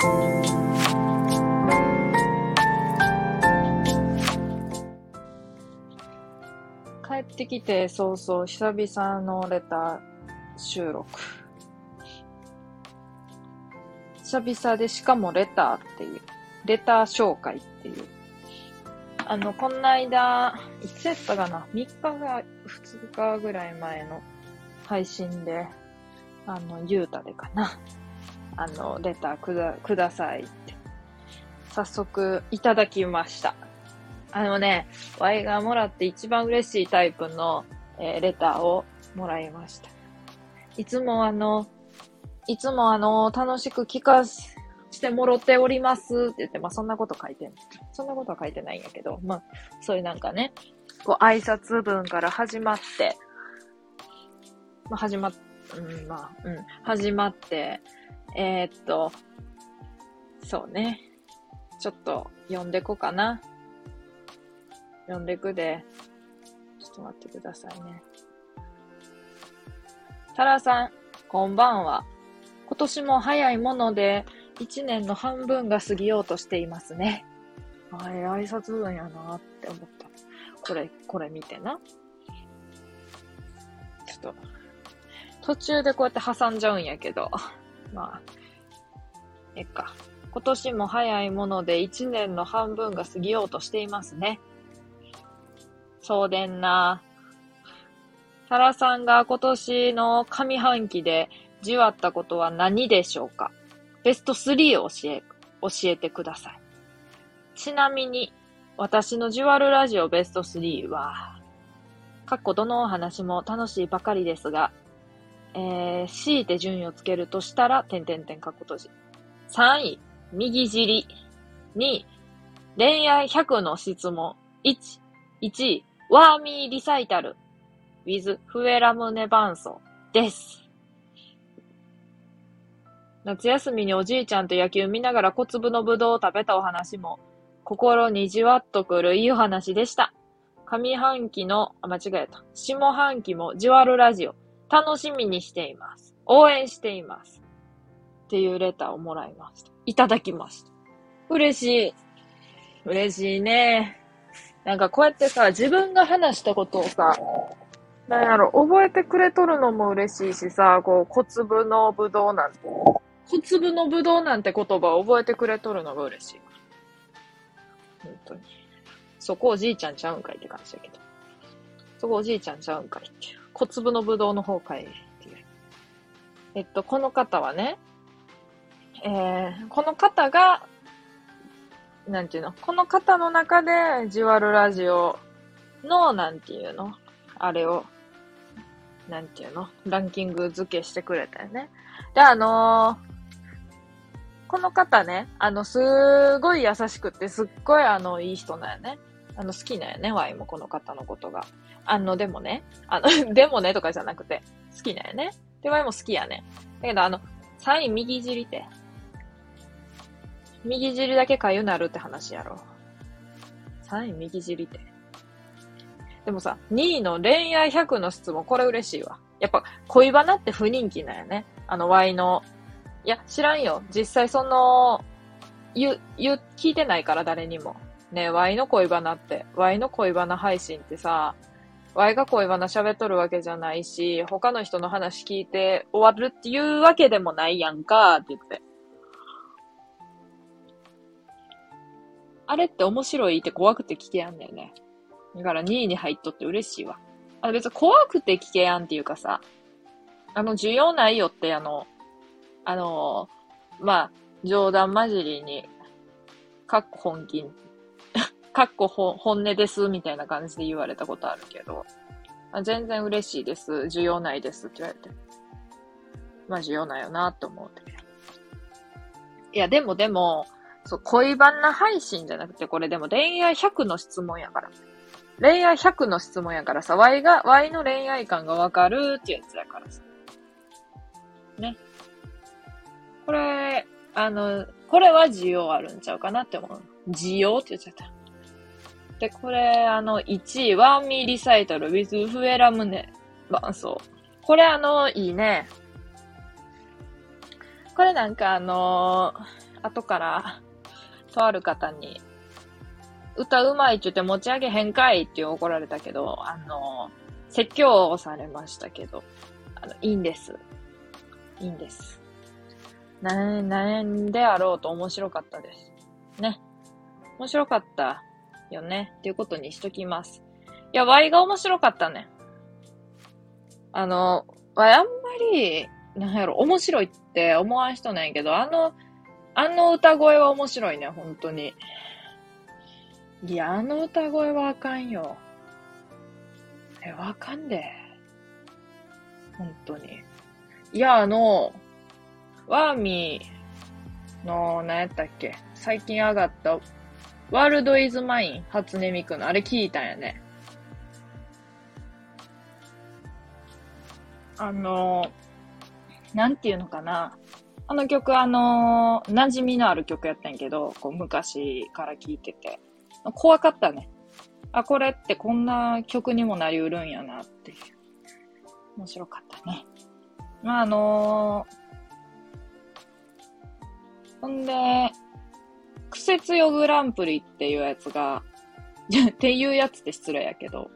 帰ってきて早々久々のレター収録。久々でしかもレターっていう、レター紹介っていう。あの、こんな間、いつやったかな ?3 日が、2日ぐらい前の配信で、あの、ゆうたでかな。あの、レターくだ、くださいって。早速、いただきました。あのね、ワイがもらって一番嬉しいタイプの、えー、レターをもらいました。いつもあの、いつもあの、楽しく聞かしてもろておりますって言って、まあそんなこと書いてん、そんなことは書いてないんやけど、まあ、そういうなんかね、こう挨拶文から始まって、まあ始まっ、うん、まあ、うん、始まって、えー、っと、そうね。ちょっと読んでこかな。読んでくで。ちょっと待ってくださいね。タラさん、こんばんは。今年も早いもので、一年の半分が過ぎようとしていますね。あれ、挨拶文やなって思った。これ、これ見てな。ちょっと、途中でこうやって挟んじゃうんやけど、まあ、えっか。今年も早いもので一年の半分が過ぎようとしていますね。そうでんな。タラさんが今年の上半期でじわったことは何でしょうか？ベスト3を教え、教えてください。ちなみに、私のジュワルラジオベスト3は、かっこどのお話も楽しいばかりですが、えー、強いて順位をつけるとしたら、点々点かっこ閉じ。3位、右尻。2位、恋愛100の質問。1、1位、ワーミーリサイタル。with フエラムネバンソです。夏休みにおじいちゃんと野球見ながら小粒のぶどうを食べたお話も、心にじわっとくるいいお話でした。上半期の、あ、間違えた。下半期もじわるラジオ、楽しみにしています。応援しています。っていうレターをもらいました。いただきました。嬉しい。嬉しいね。なんかこうやってさ、自分が話したことをさ、なんやろ、覚えてくれとるのも嬉しいしさ、こう、小粒のぶどうなんて、小粒のぶどうなんて言葉を覚えてくれとるのが嬉しい。本当に。そこおじいちゃんちゃうんかいって感じだけど。そこおじいちゃんちゃうんかいって。小粒のぶどうの方かいっていう。えっと、この方はね、えー、この方が、なんていうの？この方の中で、ジワルラジオの、なんていうの？あれを、なんていうの？ランキング付けしてくれたよね。で、あのー、この方ね、あの、すごい優しくって、すっごいあの、いい人なんよね。あの、好きなんよね、ワイもこの方のことが。あの、でもね、あの、でもねとかじゃなくて、好きなんよね。で、ワイも好きやね。だけど、あの、サイン右尻って、右尻だけかゆなるって話やろ。3位右尻って。でもさ、2位の恋愛100の質問、これ嬉しいわ。やっぱ、恋バナって不人気なんやね。あの、Y の。いや、知らんよ。実際その、ゆ、ゆ、聞いてないから誰にも。ねえ、Y の恋バナって。Y の恋バナ配信ってさ、Y が恋バナ喋っとるわけじゃないし、他の人の話聞いて終わるっていうわけでもないやんか、って言って。あれって面白いって怖くて聞けやんだよね。だから2位に入っとって嬉しいわ。あ別に怖くて聞けやんっていうかさ、あの、需要ないよってあの、あの、まあ、冗談交じりに、かっこ本気、かっこ本音ですみたいな感じで言われたことあるけど、あ全然嬉しいです。需要ないですって言われて。まあ、需要ないよなって思うて。いや、でもでも、そう、恋バナ配信じゃなくて、これでも恋愛100の質問やから。恋愛100の質問やからさ、Y が、Y の恋愛観がわかるってやつやからさ。ね。これ、あの、これは需要あるんちゃうかなって思う。需要って言っちゃった。で、これ、あの、1位、ワンミーリサイタル with フエラムネ伴奏。これあの、いいね。これなんかあのー後から、とある方に、歌うまいって言って持ち上げへんかいって怒られたけど、あの、説教をされましたけど、あの、いいんです。いいんです。な、なんであろうと面白かったです。ね。面白かったよね。っていうことにしときます。いや、ワイが面白かったね。あの、ワイあんまり、なんやろ、面白いって思わん人なんやけど、あの、あの歌声は面白いね、本当に。いや、あの歌声はあかんよ。え、わかんで。本当に。いや、あの、ワーミーの、何やったっけ最近上がった、ワールドイズマイン、初音ミクの、あれ聞いたんやね。あの、なんていうのかな。あの曲、あの、馴染みのある曲やったんやけど、こう、昔から聴いてて。怖かったね。あ、これってこんな曲にもなりうるんやなっていう。面白かったね。まあ、あのー、ほんで、クセ強グランプリっていうやつが、っていうやつって失礼やけど、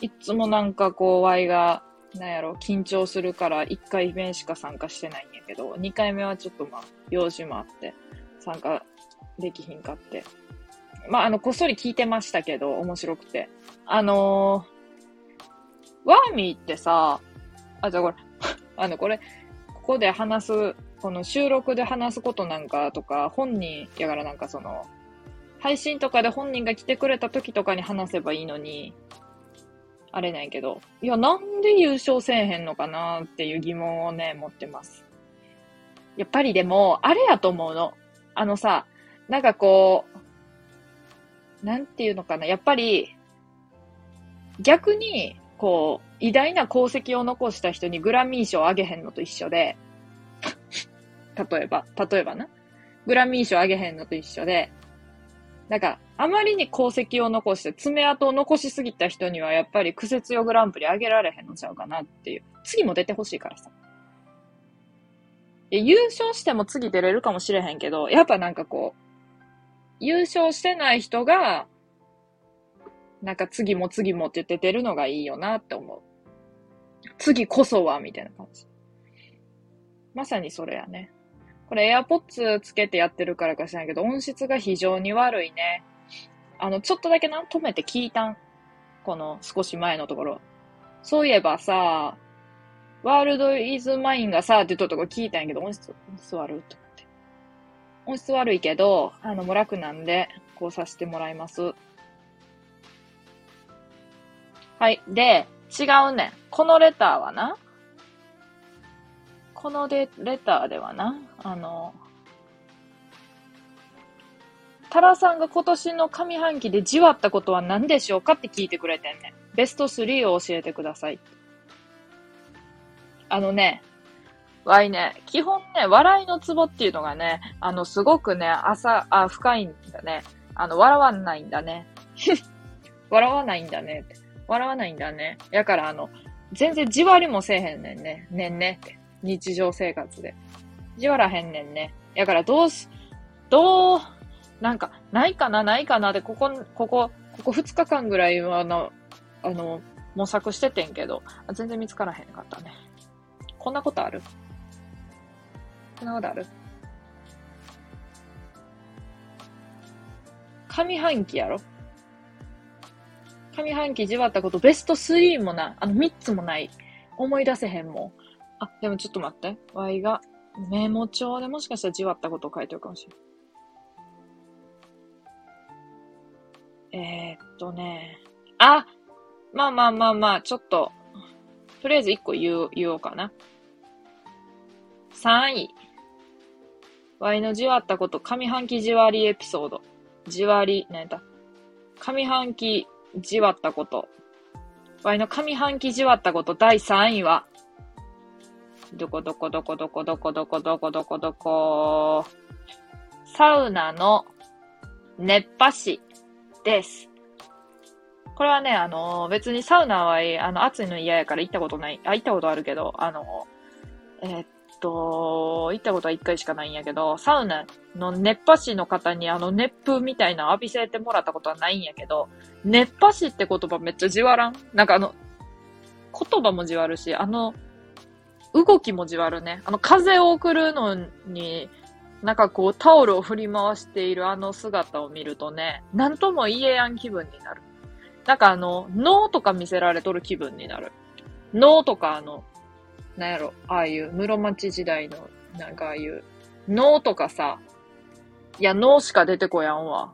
いつもなんかこう、ワイがなんやろ、緊張するから1回目しか参加してないんやけど、2回目はちょっとまあ、用事もあって、参加できひんかって。まあ、あの、こっそり聞いてましたけど、面白くて。あのー、ワーミーってさ、あ、じゃあこれ、あの、これ、ここで話す、この収録で話すことなんかとか、本人やからなんかその、配信とかで本人が来てくれた時とかに話せばいいのに、あれないけど、いや、なんで優勝せえへんのかなっていう疑問をね、持ってます。やっぱりでも、あれやと思うの。あのさ、なんかこう、なんていうのかな、やっぱり、逆に、こう、偉大な功績を残した人にグラミー賞あげへんのと一緒で、例えば、例えばな。グラミー賞あげへんのと一緒で、なんか、あまりに功績を残して爪痕を残しすぎた人にはやっぱり苦節用グランプリあげられへんのちゃうかなっていう。次も出てほしいからさ。優勝しても次出れるかもしれへんけど、やっぱなんかこう、優勝してない人が、なんか次も次もって言って出るのがいいよなって思う。次こそは、みたいな感じ。まさにそれやね。これ AirPods つけてやってるからか知らんけど、音質が非常に悪いね。あの、ちょっとだけな、止めて聞いたん。この少し前のところ。そういえばさ、ワールドイズマインがさ、って言ったとこ聞いたんやけど、音質、音質悪いと思って。音質悪いけど、あの、もう楽なんで、こうさせてもらいます。はい。で、違うね。このレターはな、このレレターではな、あの、タラさんが今年の上半期でじわったことは何でしょうかって聞いてくれてんね。ベスト3を教えてください。あのね、わいね、基本ね、笑いのツボっていうのがね、あの、すごくね、浅、あ、深いんだね。あの、笑わないんだね。笑わないんだね。笑わないんだね。やから、あの、全然じわりもせえへんねんね。ねんねって。日常生活で。じわらへんねんね。やからどうし、どう、なんか、ないかな、ないかなで、ここ、ここ、ここ2日間ぐらいは、あの、あの、模索しててんけど、全然見つからへんかったね。こんなことある？こんなことある？上半期やろ？上半期じわったこと、ベスト3もな、あの3つもない。思い出せへんもん。あ、でもちょっと待って。Y がメモ帳でもしかしたらじわったことを書いてるかもしれない。えー、っとね。あまあまあまあまあ、ちょっと、とりあえず1個言う、言おうかな。3位。Y のじわったこと、上半期じわりエピソード。じわり、何やった上半期じわったこと。Y の上半期じわったこと第3位は、どこどこどこどこどこどこどこどこどこ。サウナの熱波師です。これはね、あの、別にサウナは、あの、暑いの嫌やから行ったことない。あ、行ったことあるけど、あの、えー、っと、行ったことは一回しかないんやけど、サウナの熱波師の方にあの熱風みたいな浴びせてもらったことはないんやけど、熱波師って言葉めっちゃじわらんなんかあの、言葉もじわるし、あの、動きもじわるね。あの、風を送るのに、なんかこう、タオルを振り回しているあの姿を見るとね、なんとも言えやん気分になる。なんかあの、脳とか見せられとる気分になる。脳とかあの、なんやろ、ああいう室町時代の、なんかああいう、脳とかさ、いや、脳しか出てこやんわ。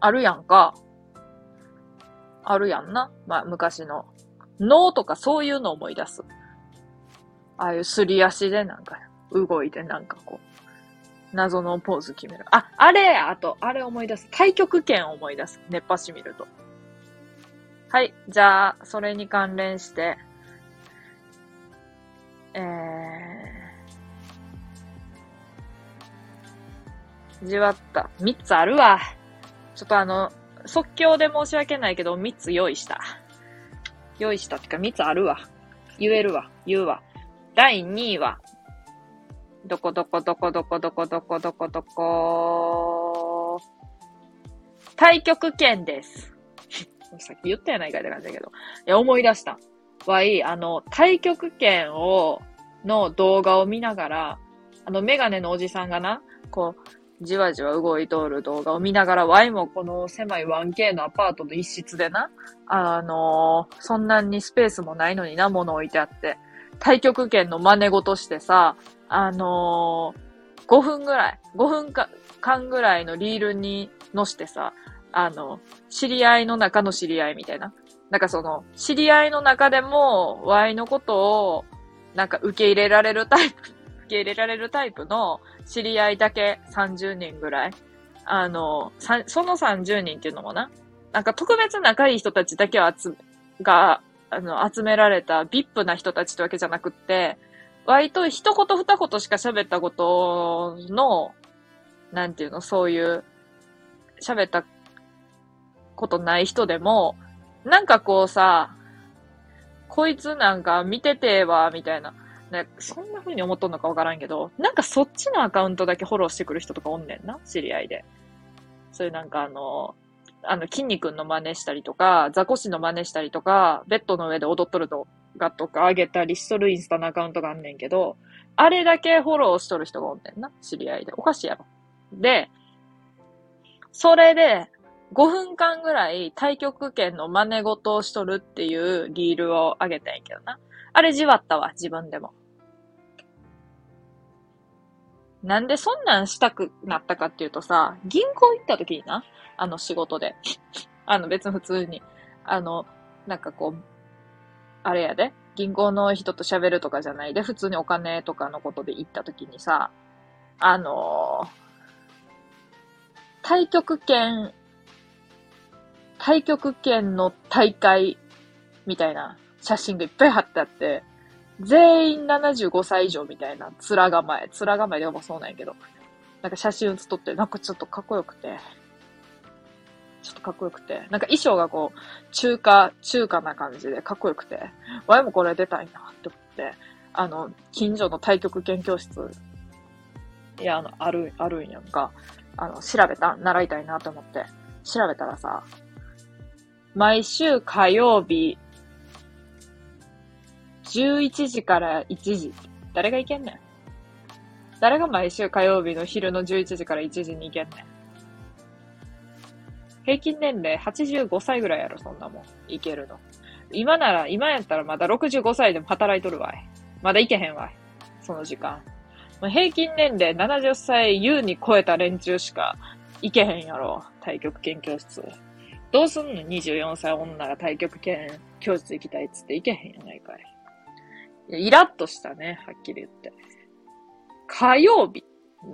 あるやんか。あるやんな。まあ、昔の。脳とかそういうのを思い出す。ああいうすり足でなんか、動いてなんかこう、謎のポーズ決める。あ、あれあと、あれ思い出す。太極拳思い出す。熱波師見ると。はい。じゃあ、それに関連して、えー、じわった。3つあるわ。ちょっとあの、即興で申し訳ないけど、3つ用意した。用意したってか3つあるわ。言えるわ。言うわ。第2位は、どこどこどこどこどこどこどこどこ、太極拳です。さっき言ったやないかって感じだけど。いや、思い出した。わい、あの、太極拳を、の動画を見ながら、あの、メガネのおじさんがな、こう、じわじわ動いとる動画を見ながら、ワイもこの狭い 1K のアパートの一室でな、あのー、そんなにスペースもないのにな、物置いてあって、太極拳の真似事してさ、あのー、5分ぐらい、5分間ぐらいのリールに乗してさ、あの、知り合いの中の知り合いみたいな。なんかその、知り合いの中でも、Y のことを、なんか受け入れられるタイプ、受け入れられるタイプの知り合いだけ30人ぐらい。あの、その30人っていうのもな、なんか特別仲いい人たちだけを集、が、あの、集められた VIP な人たちってわけじゃなくって、割と一言二言しか喋ったことの、なんていうの、そういう、喋ったことない人でも、なんかこうさ、こいつなんか見ててえわ、みたいな。ね、そんな風に思っとんのかわからんけど、なんかそっちのアカウントだけフォローしてくる人とかおんねんな、知り合いで。そういうなんかあの、あの、筋肉の真似したりとか、ザコシの真似したりとか、ベッドの上で踊っとる動画とか上げたりしとるインスタのアカウントがあんねんけど、あれだけフォローしとる人がおんねんな、知り合いで。おかしいやろ。で、それで、5分間ぐらい太極拳の真似事をしとるっていうリールを上げたんやけどな。あれじわったわ、自分でも。なんでそんなんしたくなったかっていうとさ、銀行行った時にな、あの仕事で。あの別に普通に、あの、なんかこう、あれやで、銀行の人と喋るとかじゃない。で、普通にお金とかのことで行った時にさ、あのー、太極拳太極拳の大会みたいな写真がいっぱい貼ってあって、全員75歳以上みたいな面構え、面構えでもそうなんやけど、なんか写真写っとって、なんかちょっとかっこよくて、ちょっとかっこよくて、なんか衣装がこう、中華、中華な感じでかっこよくて、わいもこれ出たいなって思って、あの、近所の太極拳教室、いや、あの、ある、あるんやんか、あの、調べた、習いたいなと思って、調べたらさ、毎週火曜日、11時から1時。誰が行けんねん誰が毎週火曜日の昼の11時から1時に行けんねん平均年齢85歳ぐらいやろ、そんなもん。行けるの。今なら、今やったらまだ65歳でも働いとるわい。まだ行けへんわい。その時間。平均年齢70歳優に超えた連中しか行けへんやろ。太極研究室。どうすんの ?24 歳女が太極拳教室行きたいっつって行けへんやないかい。いや、イラッとしたね、はっきり言って。火曜日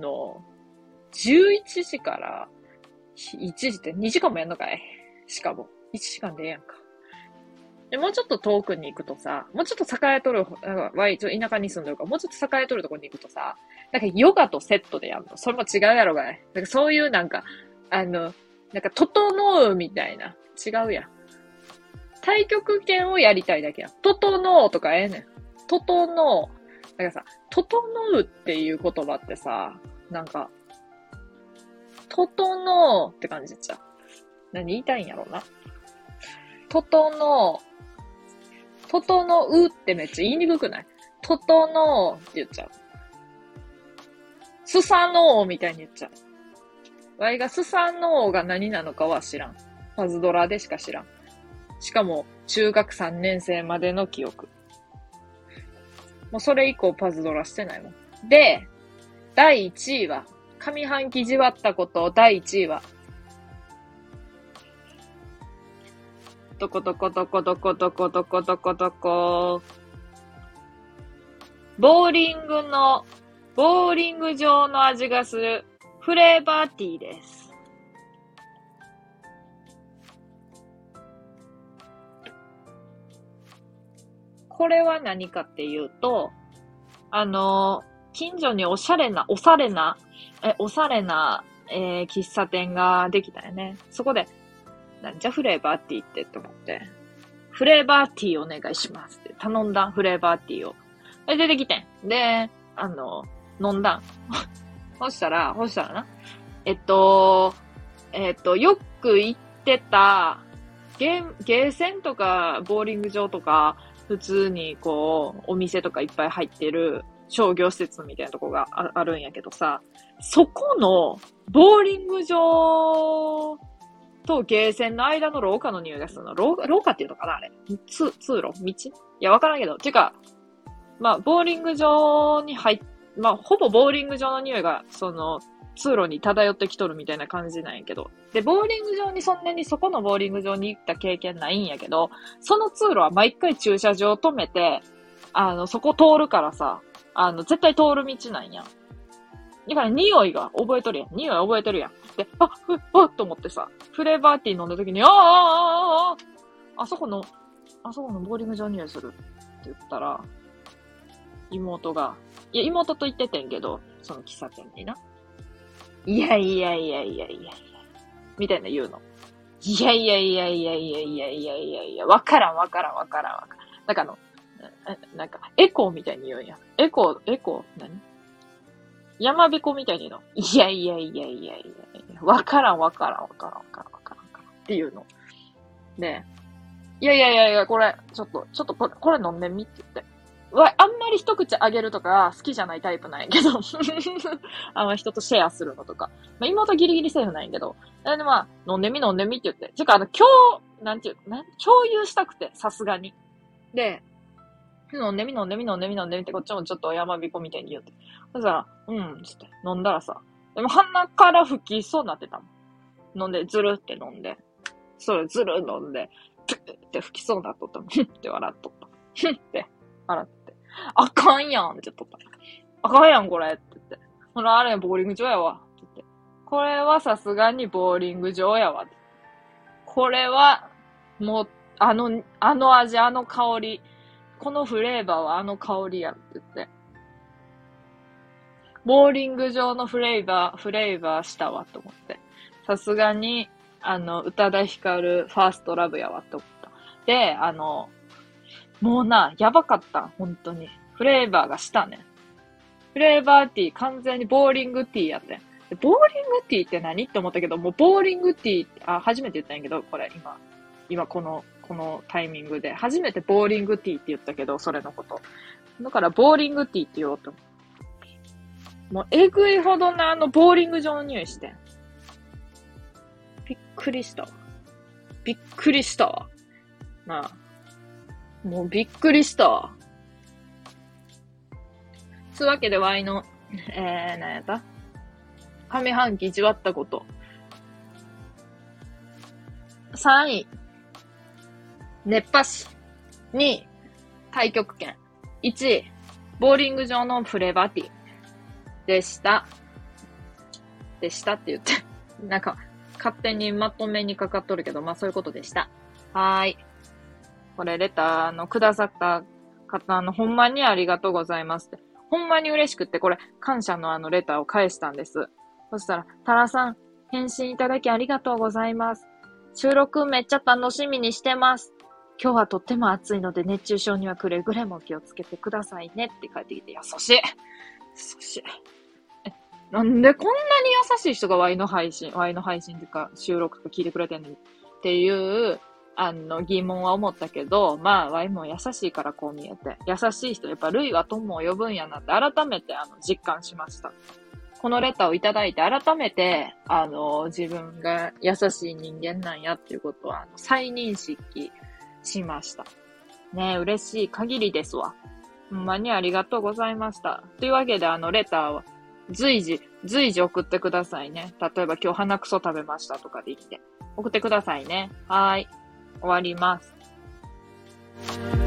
の11時から1時って2時間もやんのかい？しかも。1時間でええやんか。で、もうちょっと遠くに行くとさ、もうちょっと栄えとる、なんか、わい、ちょ田舎に住んでるから、もうちょっと栄えとるとこに行くとさ、なんかヨガとセットでやるの。それも違うやろがい。なんかそういうなんか、あの、なんか、整うみたいな。違うやん。太極拳をやりたいだけやん。整うとかええねん。整う、なんかさ、整うっていう言葉ってさ、なんか、整うって感じちゃう。何言いたいんやろうな。整う。整うってめっちゃ言いにくくない？整うって言っちゃう。スサノーみたいに言っちゃう。ワイがスサノーが何なのかは知らん。パズドラでしか知らん。しかも、中学3年生までの記憶。もうそれ以降パズドラしてないもん。で、第1位は、上半期じわったこと第1位は、どこどこどこどこどこどこどこどこ、ボーリングの、ボーリング場の味がするフレーバーティーです。これは何かっていうと、あの、近所におしゃれな、おしゃれな、え、おしゃれな、えー、喫茶店ができたよね。そこで、なんじゃフレーバーティーってって思って、フレーバーティーお願いしますって頼んだフレーバーティーを。で、出てきてん。で、あの、飲んだん。そしたら、そしたらな、えっと、えっと、よく行ってた、ゲー、ゲーセンとか、ボーリング場とか、普通にこう、お店とかいっぱい入ってる商業施設みたいなとこがあるんやけどさ、そこのボーリング場とゲーセンの間の廊下の匂いがするの。廊下っていうのかなあれ。通、通路？道？いや、わからんけど。てか、まあ、ボーリング場に入っ、まあ、ほぼボーリング場の匂いが、その、通路に漂ってきとるみたいな感じなんやけど。で、ボーリング場にそんなにそこのボーリング場に行った経験ないんやけど、その通路は毎回駐車場止めて、あの、そこ通るからさ、あの、絶対通る道なんや。だから匂いが覚えとるやん。匂い覚えてるやん。で、あ、ふ、あっと思ってさ、フレーバーティー飲んだ時に、ああ、ああ、ああ、あそこの、あそこのボーリング場匂いするって言ったら、妹が、いや、妹と言っててんけど、その喫茶店にな。いやいやいやいやいやいや、みたいな言うの。いやいやいやいやいやいやいやいやいや、わからんわからんわからんわからん。なんかあの、なんか、エコーみたいに言うんや。エコー、エコー、何山彦みたいに言うの。いやいやいやいやいやわからんわからんわからんわからんわからんわからんっていうの。で、いやいやいやいや、これ、ちょっと、ちょっとこれ、これ飲んでみって言って。わ、あんまり一口あげるとか好きじゃないタイプなんやけど あの、人とシェアするのとか。まあ、妹ギリギリセーフなんやけど。で、まあ、飲んでみ飲んでみって言って。てか、あの、今日、なんていう、なん、共有したくて、さすがに。で、飲んでみ飲んでみ飲んでみ飲んでみって、こっちもちょっと山彦みたいに言って。そしたら、うん、つって、飲んだらさ、でも鼻から吹きそうになってたもん。飲んで、ずるって飲んで、それずる飲んで、プッって吹きそうになっとったもん。って笑っとった。ふ って笑って。あかんやんって言っとった。あかんやんこれって言って。ほら、あれボーリング場やわ。って言って。これはさすがにボーリング場やわ。これは、もう、あの、あの味、あの香り。このフレーバーはあの香りやって言って。ボーリング場のフレーバー、フレーバーしたわと思って。さすがに、あの、宇多田ヒカルファーストラブやわって思った。で、あの、もうな、やばかった。本当に。フレーバーがしたね。フレーバーティー、完全にボーリングティーやってん。ボーリングティーって何？って思ったけど、もうボーリングティー、あ、初めて言ったんやけど、これ今、今この、このタイミングで。初めてボーリングティーって言ったけど、それのこと。だから、ボーリングティーって言おうと。もう、えぐいほどな、あの、ボーリング場の匂いしてん。びっくりしたわ。びっくりしたわ。なあ。もうびっくりした。つうわけで、ワイの、えー、なんやった？上半期じわったこと。3位、熱波師。2位、太極拳。1位、ボーリング場のプレバティ。でした。でしたって言って。なんか、勝手にまとめにかかっとるけど、まあそういうことでした。はーい。これレターのくださった方のほんまにありがとうございますって。ほんまに嬉しくって、これ感謝のあのレターを返したんです。そしたら、タラさん、返信いただきありがとうございます。収録めっちゃ楽しみにしてます。今日はとっても暑いので熱中症にはくれぐれも気をつけてくださいねって書いてきて、優しい優しい。え、なんでこんなに優しい人が Y の配信、Y の配信とか収録とか聞いてくれてんのにっていう、あの、疑問は思ったけど、まあ、ワイも優しいからこう見えて。優しい人、やっぱ、類は友を呼ぶんやなって改めて、あの、実感しました。このレターをいただいて、改めて、あの、自分が優しい人間なんやっていうことは、再認識しました。ね嬉しい限りですわ。ほんまにありがとうございました。というわけで、あの、レターは、随時、随時送ってくださいね。例えば今日鼻くそ食べましたとかできて。送ってくださいね。はい。終わります。